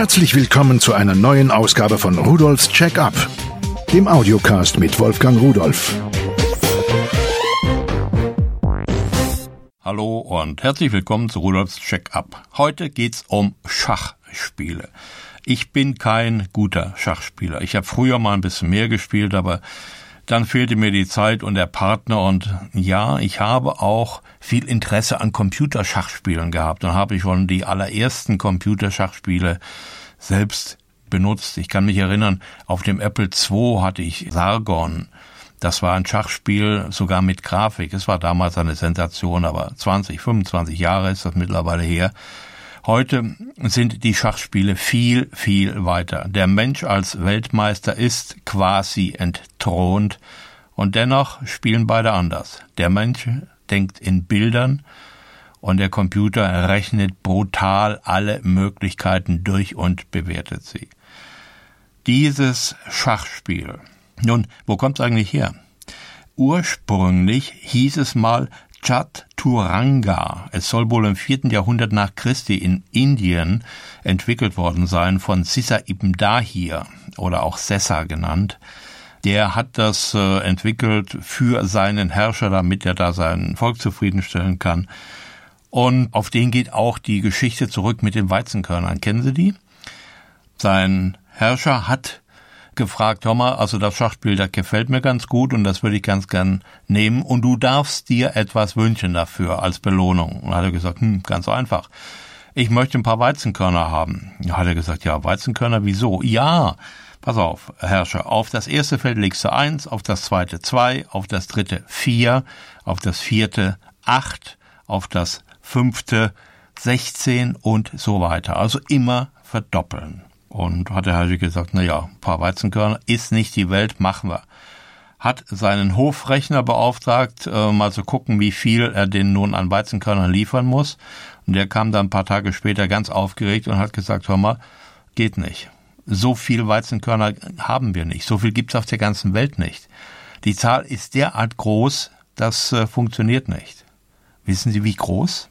Herzlich willkommen zu einer neuen Ausgabe von Rudolfs Check-up, dem Audiocast mit Wolfgang Rudolf. Hallo und herzlich willkommen zu Rudolfs Check-up. Heute geht's um Schachspiele. Ich bin kein guter Schachspieler. Ich habe früher mal ein bisschen mehr gespielt, aber dann fehlte mir die Zeit und der Partner und ja, ich habe auch viel Interesse an Computerschachspielen gehabt und habe ich schon die allerersten Computerschachspiele selbst benutzt. Ich kann mich erinnern, auf dem Apple II hatte ich Sargon. Das war ein Schachspiel sogar mit Grafik. Es war damals eine Sensation, aber 20, 25 Jahre ist das mittlerweile her. Heute sind die Schachspiele viel, viel weiter. Der Mensch als Weltmeister ist quasi entthront und dennoch spielen beide anders. Der Mensch denkt in Bildern und der Computer rechnet brutal alle Möglichkeiten durch und bewertet sie. Dieses Schachspiel. Nun, wo kommt es eigentlich her? Ursprünglich hieß es mal Chaturanga. Es soll wohl im vierten Jahrhundert nach Christi in Indien entwickelt worden sein von Sisa ibn Dahir oder auch Sessa genannt. Der hat das äh, entwickelt für seinen Herrscher, damit er da sein Volk zufriedenstellen kann. Und auf den geht auch die Geschichte zurück mit den Weizenkörnern. Kennen Sie die? Sein Herrscher hat gefragt, hör mal, also das Schachspiel, das gefällt mir ganz gut und das würde ich ganz gern nehmen und du darfst dir etwas wünschen dafür als Belohnung. Und hat er gesagt, hm, ganz einfach. Ich möchte ein paar Weizenkörner haben. Da hat er gesagt, ja, Weizenkörner, wieso? Ja, pass auf, Herrscher, auf das erste Feld legst du eins, auf das zweite zwei, auf das dritte vier, auf das vierte acht, auf das fünfte sechzehn und so weiter. Also immer verdoppeln. Und hat der Herr gesagt, na ja, ein paar Weizenkörner ist nicht die Welt, machen wir. Hat seinen Hofrechner beauftragt, äh, mal zu gucken, wie viel er den nun an Weizenkörnern liefern muss. Und der kam dann ein paar Tage später ganz aufgeregt und hat gesagt, hör mal, geht nicht. So viel Weizenkörner haben wir nicht. So viel gibt's auf der ganzen Welt nicht. Die Zahl ist derart groß, das äh, funktioniert nicht. Wissen Sie, wie groß?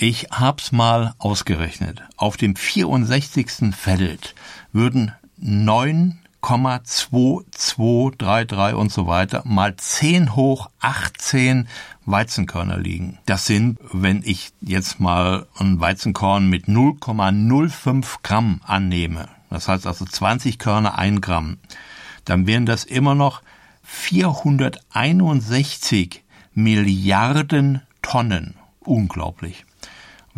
Ich hab's mal ausgerechnet. Auf dem 64. Feld würden 9,2233 und so weiter mal 10 hoch 18 Weizenkörner liegen. Das sind, wenn ich jetzt mal ein Weizenkorn mit 0,05 Gramm annehme, das heißt also 20 Körner 1 Gramm, dann wären das immer noch 461 Milliarden Tonnen. Unglaublich.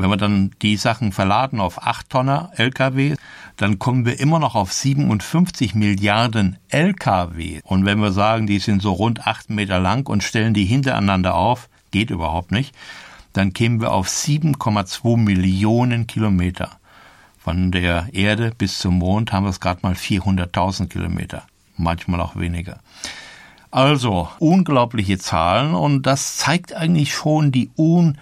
Wenn wir dann die Sachen verladen auf 8 Tonner Lkw, dann kommen wir immer noch auf 57 Milliarden Lkw. Und wenn wir sagen, die sind so rund 8 Meter lang und stellen die hintereinander auf, geht überhaupt nicht, dann kämen wir auf 7,2 Millionen Kilometer. Von der Erde bis zum Mond haben wir es gerade mal 400.000 Kilometer, manchmal auch weniger. Also unglaubliche Zahlen und das zeigt eigentlich schon die un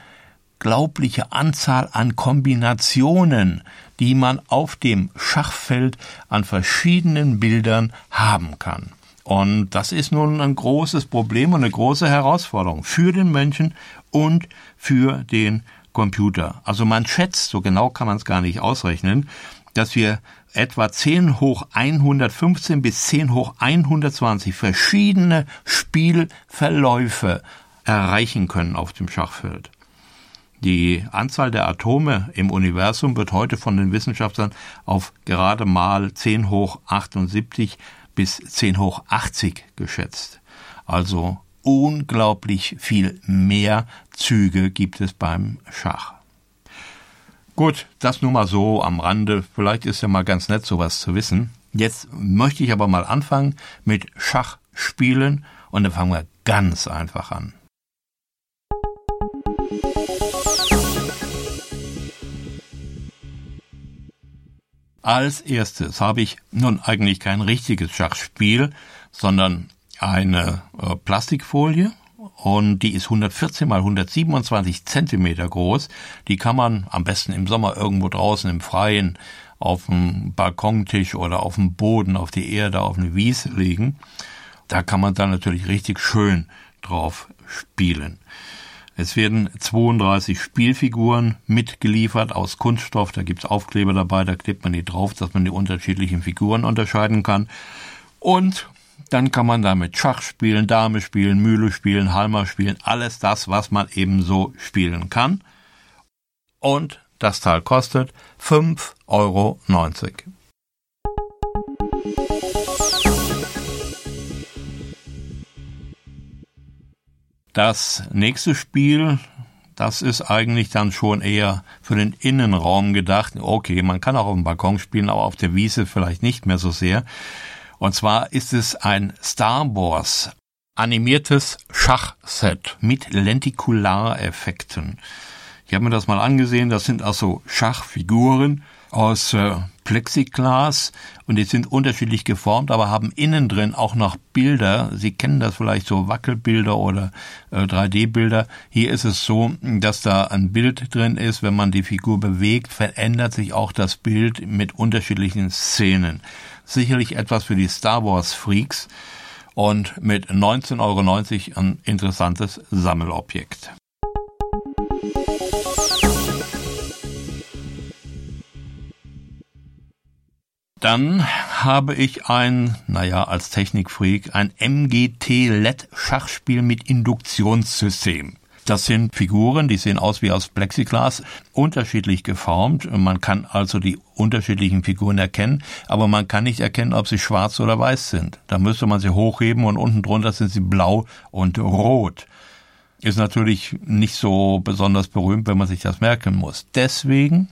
unglaubliche Anzahl an Kombinationen, die man auf dem Schachfeld an verschiedenen Bildern haben kann. Und das ist nun ein großes Problem und eine große Herausforderung für den Menschen und für den Computer. Also man schätzt, so genau kann man es gar nicht ausrechnen, dass wir etwa 10 hoch 115 bis 10 hoch 120 verschiedene Spielverläufe erreichen können auf dem Schachfeld. Die Anzahl der Atome im Universum wird heute von den Wissenschaftlern auf gerade mal 10 hoch 78 bis 10 hoch 80 geschätzt. Also unglaublich viel mehr Züge gibt es beim Schach. Gut, das nur mal so am Rande. Vielleicht ist ja mal ganz nett, sowas zu wissen. Jetzt möchte ich aber mal anfangen mit Schachspielen und dann fangen wir ganz einfach an. Als erstes habe ich nun eigentlich kein richtiges Schachspiel, sondern eine äh, Plastikfolie und die ist 114 mal 127 Zentimeter groß. Die kann man am besten im Sommer irgendwo draußen im Freien auf dem Balkontisch oder auf dem Boden, auf die Erde, auf eine Wiese legen. Da kann man dann natürlich richtig schön drauf spielen. Es werden 32 Spielfiguren mitgeliefert aus Kunststoff. Da gibt's Aufkleber dabei, da klebt man die drauf, dass man die unterschiedlichen Figuren unterscheiden kann. Und dann kann man damit Schach spielen, Dame spielen, Mühle spielen, Halmer spielen, alles das, was man eben so spielen kann. Und das Teil kostet 5,90 Euro. Das nächste Spiel, das ist eigentlich dann schon eher für den Innenraum gedacht. Okay, man kann auch auf dem Balkon spielen, aber auf der Wiese vielleicht nicht mehr so sehr. Und zwar ist es ein Star Wars animiertes Schachset mit Lentikulareffekten. Ich habe mir das mal angesehen, das sind also Schachfiguren aus äh, Plexiglas und die sind unterschiedlich geformt, aber haben innen drin auch noch Bilder. Sie kennen das vielleicht so Wackelbilder oder äh, 3D-Bilder. Hier ist es so, dass da ein Bild drin ist. Wenn man die Figur bewegt, verändert sich auch das Bild mit unterschiedlichen Szenen. Sicherlich etwas für die Star Wars Freaks und mit 19,90 Euro ein interessantes Sammelobjekt. Dann habe ich ein, naja, als Technikfreak, ein MGT-LED-Schachspiel mit Induktionssystem. Das sind Figuren, die sehen aus wie aus Plexiglas, unterschiedlich geformt. Man kann also die unterschiedlichen Figuren erkennen, aber man kann nicht erkennen, ob sie schwarz oder weiß sind. Da müsste man sie hochheben und unten drunter sind sie blau und rot. Ist natürlich nicht so besonders berühmt, wenn man sich das merken muss. Deswegen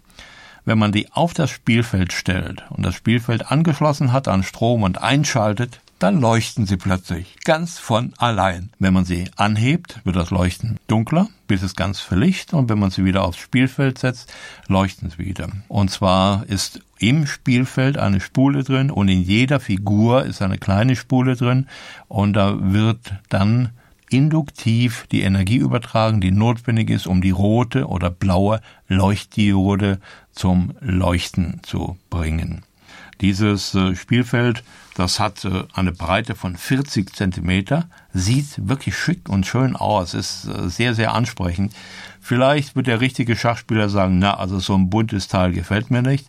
wenn man die auf das Spielfeld stellt und das Spielfeld angeschlossen hat an Strom und einschaltet, dann leuchten sie plötzlich ganz von allein. Wenn man sie anhebt, wird das Leuchten dunkler, bis es ganz verlicht und wenn man sie wieder aufs Spielfeld setzt, leuchten sie wieder. Und zwar ist im Spielfeld eine Spule drin und in jeder Figur ist eine kleine Spule drin und da wird dann induktiv die Energie übertragen, die notwendig ist, um die rote oder blaue Leuchtdiode zum Leuchten zu bringen. Dieses äh, Spielfeld, das hat äh, eine Breite von 40 Zentimeter, sieht wirklich schick und schön aus, ist äh, sehr, sehr ansprechend. Vielleicht wird der richtige Schachspieler sagen, na, also so ein buntes Teil gefällt mir nicht.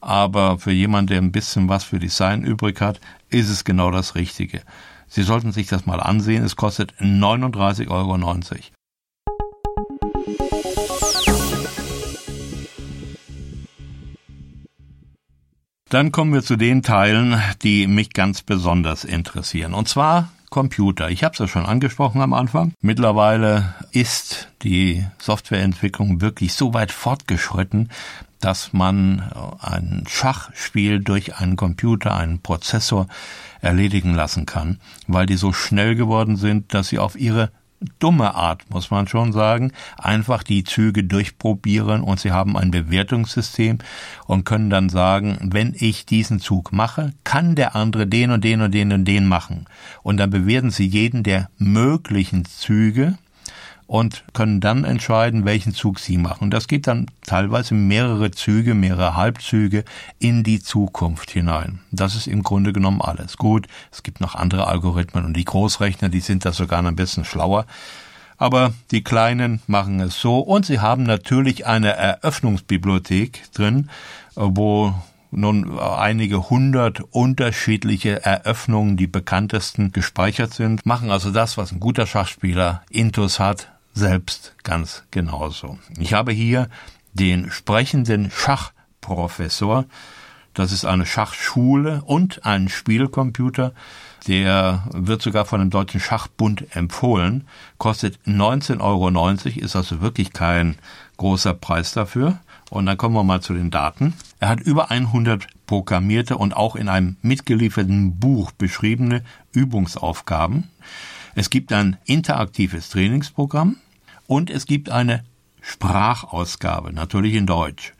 Aber für jemanden, der ein bisschen was für Design übrig hat, ist es genau das Richtige. Sie sollten sich das mal ansehen. Es kostet 39,90 Euro. Dann kommen wir zu den Teilen, die mich ganz besonders interessieren. Und zwar Computer. Ich habe es ja schon angesprochen am Anfang. Mittlerweile ist die Softwareentwicklung wirklich so weit fortgeschritten, dass man ein Schachspiel durch einen Computer, einen Prozessor erledigen lassen kann, weil die so schnell geworden sind, dass sie auf ihre dumme Art, muss man schon sagen, einfach die Züge durchprobieren und sie haben ein Bewertungssystem und können dann sagen, wenn ich diesen Zug mache, kann der andere den und den und den und den machen. Und dann bewerten sie jeden der möglichen Züge und können dann entscheiden, welchen Zug sie machen. Das geht dann teilweise mehrere Züge, mehrere Halbzüge in die Zukunft hinein. Das ist im Grunde genommen alles. Gut, es gibt noch andere Algorithmen und die Großrechner, die sind da sogar ein bisschen schlauer. Aber die Kleinen machen es so und sie haben natürlich eine Eröffnungsbibliothek drin, wo nun einige hundert unterschiedliche Eröffnungen, die bekanntesten, gespeichert sind, machen also das, was ein guter Schachspieler Intus hat, selbst ganz genauso. Ich habe hier den sprechenden Schachprofessor. Das ist eine Schachschule und ein Spielcomputer. Der wird sogar von dem Deutschen Schachbund empfohlen. Kostet 19,90 Euro, ist also wirklich kein großer Preis dafür. Und dann kommen wir mal zu den Daten. Er hat über 100 programmierte und auch in einem mitgelieferten Buch beschriebene Übungsaufgaben. Es gibt ein interaktives Trainingsprogramm. Und es gibt eine Sprachausgabe, natürlich in Deutsch.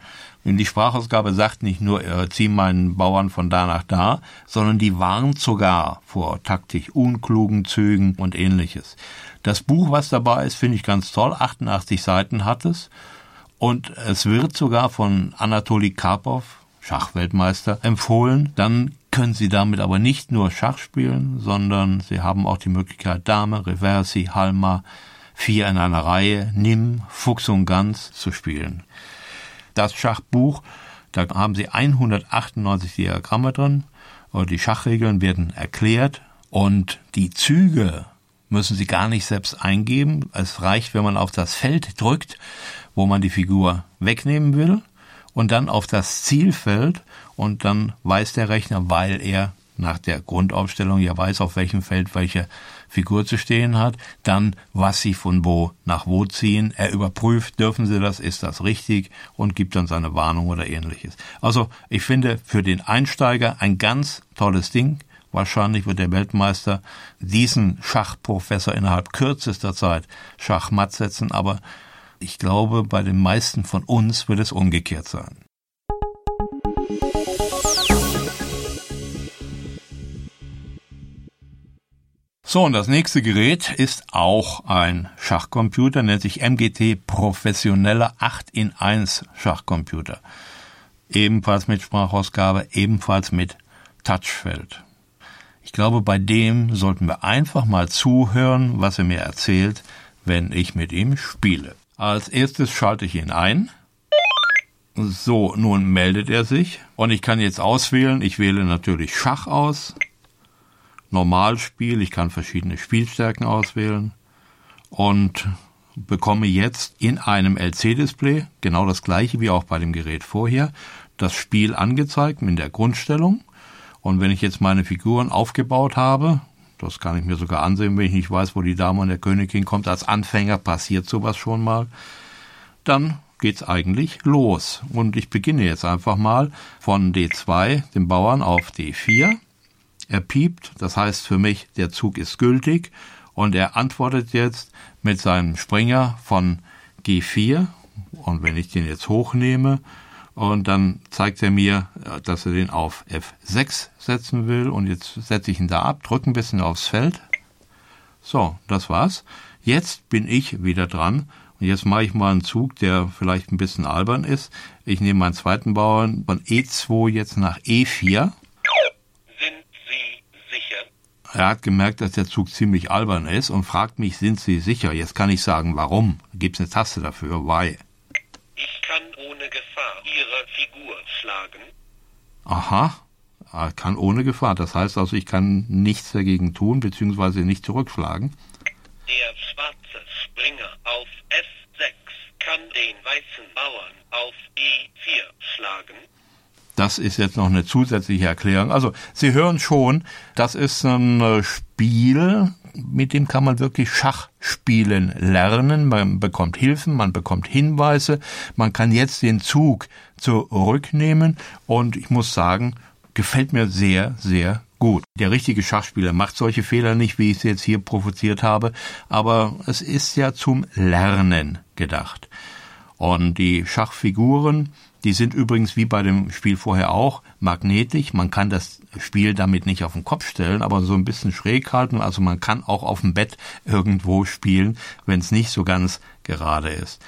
Und die Sprachausgabe sagt nicht nur, äh, zieh meinen Bauern von da nach da, sondern die warnt sogar vor taktisch unklugen Zügen und ähnliches. Das Buch, was dabei ist, finde ich ganz toll. 88 Seiten hat es. Und es wird sogar von Anatoli Karpov, Schachweltmeister, empfohlen. Dann können Sie damit aber nicht nur Schach spielen, sondern Sie haben auch die Möglichkeit Dame, Reversi, Halma, vier in einer Reihe, Nimm, Fuchs und Gans zu spielen. Das Schachbuch, da haben Sie 198 Diagramme drin, die Schachregeln werden erklärt und die Züge müssen Sie gar nicht selbst eingeben. Es reicht, wenn man auf das Feld drückt, wo man die Figur wegnehmen will und dann auf das Zielfeld und dann weiß der Rechner, weil er nach der Grundaufstellung ja weiß, auf welchem Feld welche Figur zu stehen hat, dann was sie von wo nach wo ziehen. Er überprüft, dürfen sie das, ist das richtig und gibt dann seine Warnung oder ähnliches. Also ich finde für den Einsteiger ein ganz tolles Ding. Wahrscheinlich wird der Weltmeister diesen Schachprofessor innerhalb kürzester Zeit Schachmatt setzen, aber ich glaube, bei den meisten von uns wird es umgekehrt sein. So, und das nächste Gerät ist auch ein Schachcomputer, nennt sich MGT Professioneller 8 in 1 Schachcomputer. Ebenfalls mit Sprachausgabe, ebenfalls mit Touchfeld. Ich glaube, bei dem sollten wir einfach mal zuhören, was er mir erzählt, wenn ich mit ihm spiele. Als erstes schalte ich ihn ein. So, nun meldet er sich und ich kann jetzt auswählen. Ich wähle natürlich Schach aus. Normalspiel, ich kann verschiedene Spielstärken auswählen und bekomme jetzt in einem LC-Display genau das gleiche wie auch bei dem Gerät vorher, das Spiel angezeigt in der Grundstellung. Und wenn ich jetzt meine Figuren aufgebaut habe, das kann ich mir sogar ansehen, wenn ich nicht weiß, wo die Dame und der König hinkommt, als Anfänger passiert sowas schon mal, dann geht's eigentlich los. Und ich beginne jetzt einfach mal von D2, dem Bauern, auf D4 er piept, das heißt für mich, der Zug ist gültig und er antwortet jetzt mit seinem Springer von G4 und wenn ich den jetzt hochnehme und dann zeigt er mir, dass er den auf F6 setzen will und jetzt setze ich ihn da ab, drücke ein bisschen aufs Feld. So, das war's. Jetzt bin ich wieder dran und jetzt mache ich mal einen Zug, der vielleicht ein bisschen albern ist. Ich nehme meinen zweiten Bauern von E2 jetzt nach E4 er hat gemerkt, dass der Zug ziemlich albern ist und fragt mich, sind Sie sicher? Jetzt kann ich sagen, warum? Gibt es eine Taste dafür? Why? Ich kann ohne Gefahr Ihre Figur schlagen. Aha, er kann ohne Gefahr. Das heißt also, ich kann nichts dagegen tun, beziehungsweise nicht zurückschlagen. Der schwarze Springer auf F6 kann den weißen Bauern auf E4 schlagen. Das ist jetzt noch eine zusätzliche Erklärung. Also Sie hören schon, das ist ein äh, Spiel, mit dem kann man wirklich Schach spielen lernen. Man bekommt Hilfen, man bekommt Hinweise, man kann jetzt den Zug zurücknehmen und ich muss sagen, gefällt mir sehr, sehr gut. Der richtige Schachspieler macht solche Fehler nicht, wie ich es jetzt hier provoziert habe, aber es ist ja zum Lernen gedacht. Und die Schachfiguren, die sind übrigens wie bei dem Spiel vorher auch magnetisch. Man kann das Spiel damit nicht auf den Kopf stellen, aber so ein bisschen schräg halten. Also man kann auch auf dem Bett irgendwo spielen, wenn es nicht so ganz gerade ist.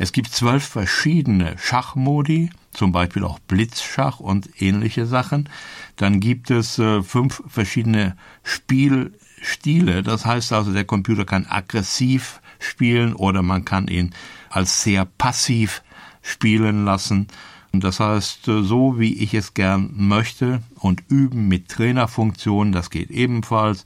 Es gibt zwölf verschiedene Schachmodi, zum Beispiel auch Blitzschach und ähnliche Sachen. Dann gibt es äh, fünf verschiedene Spielstile. Das heißt also, der Computer kann aggressiv spielen oder man kann ihn als sehr passiv spielen lassen. Das heißt, so wie ich es gern möchte und üben mit Trainerfunktion, das geht ebenfalls.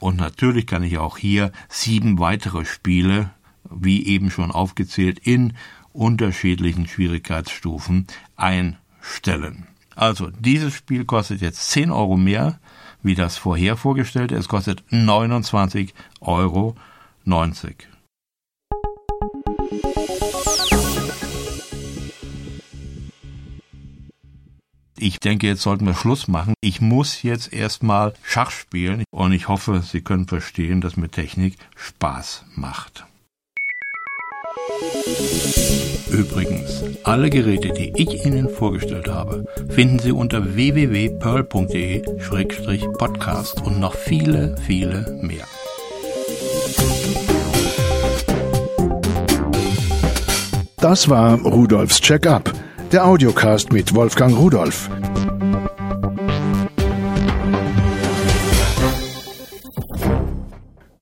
Und natürlich kann ich auch hier sieben weitere Spiele, wie eben schon aufgezählt, in unterschiedlichen Schwierigkeitsstufen einstellen. Also, dieses Spiel kostet jetzt 10 Euro mehr, wie das vorher vorgestellte. Es kostet 29,90 Euro. Ich denke, jetzt sollten wir Schluss machen. Ich muss jetzt erstmal Schach spielen und ich hoffe, Sie können verstehen, dass mir Technik Spaß macht. Übrigens, alle Geräte, die ich Ihnen vorgestellt habe, finden Sie unter www.pearl.de-podcast und noch viele, viele mehr. Das war Rudolfs Check-up der Audiocast mit Wolfgang Rudolf,